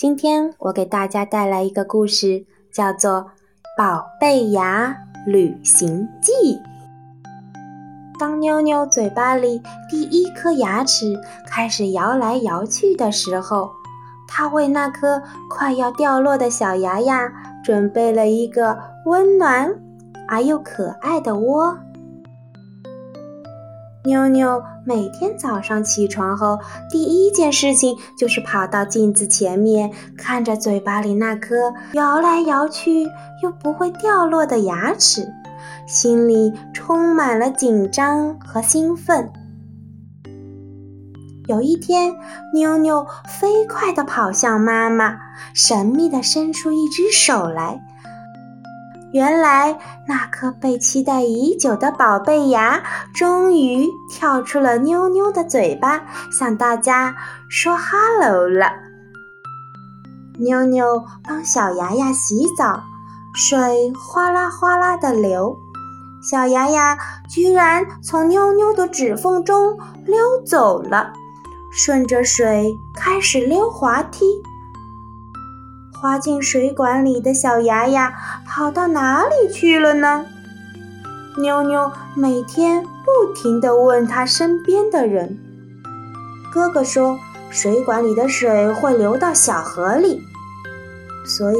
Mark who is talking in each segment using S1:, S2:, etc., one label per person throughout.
S1: 今天我给大家带来一个故事，叫做《宝贝牙旅行记》。当妞妞嘴巴里第一颗牙齿开始摇来摇去的时候，她为那颗快要掉落的小牙牙准备了一个温暖而又可爱的窝。妞妞每天早上起床后，第一件事情就是跑到镜子前面，看着嘴巴里那颗摇来摇去又不会掉落的牙齿，心里充满了紧张和兴奋。有一天，妞妞飞快地跑向妈妈，神秘地伸出一只手来。原来那颗被期待已久的宝贝牙终于跳出了妞妞的嘴巴，向大家说哈喽了。妞妞帮小牙牙洗澡，水哗啦哗啦的流，小牙牙居然从妞妞的指缝中溜走了，顺着水开始溜滑梯。滑进水管里的小牙牙跑到哪里去了呢？妞妞每天不停地问他身边的人。哥哥说，水管里的水会流到小河里，所以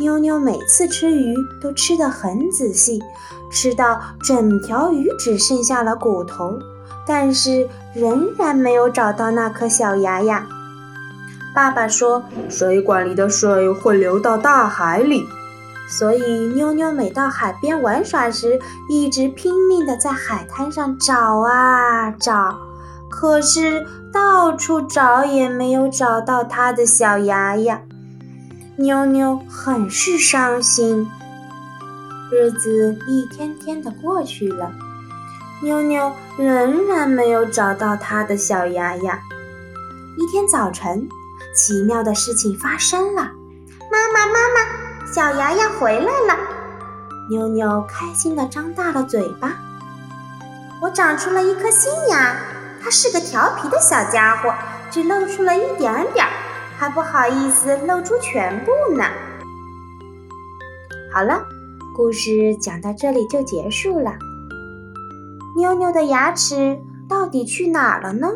S1: 妞妞每次吃鱼都吃得很仔细，吃到整条鱼只剩下了骨头，但是仍然没有找到那颗小牙牙。爸爸说：“水管里的水会流到大海里，所以妞妞每到海边玩耍时，一直拼命地在海滩上找啊找，可是到处找也没有找到他的小牙牙。妞妞很是伤心。日子一天天的过去了，妞妞仍然没有找到他的小牙牙。一天早晨。”奇妙的事情发生了，妈妈，妈妈，小牙牙回来了！妞妞开心地张大了嘴巴。我长出了一颗新牙，它是个调皮的小家伙，只露出了一点点，还不好意思露出全部呢。好了，故事讲到这里就结束了。妞妞的牙齿到底去哪儿了呢？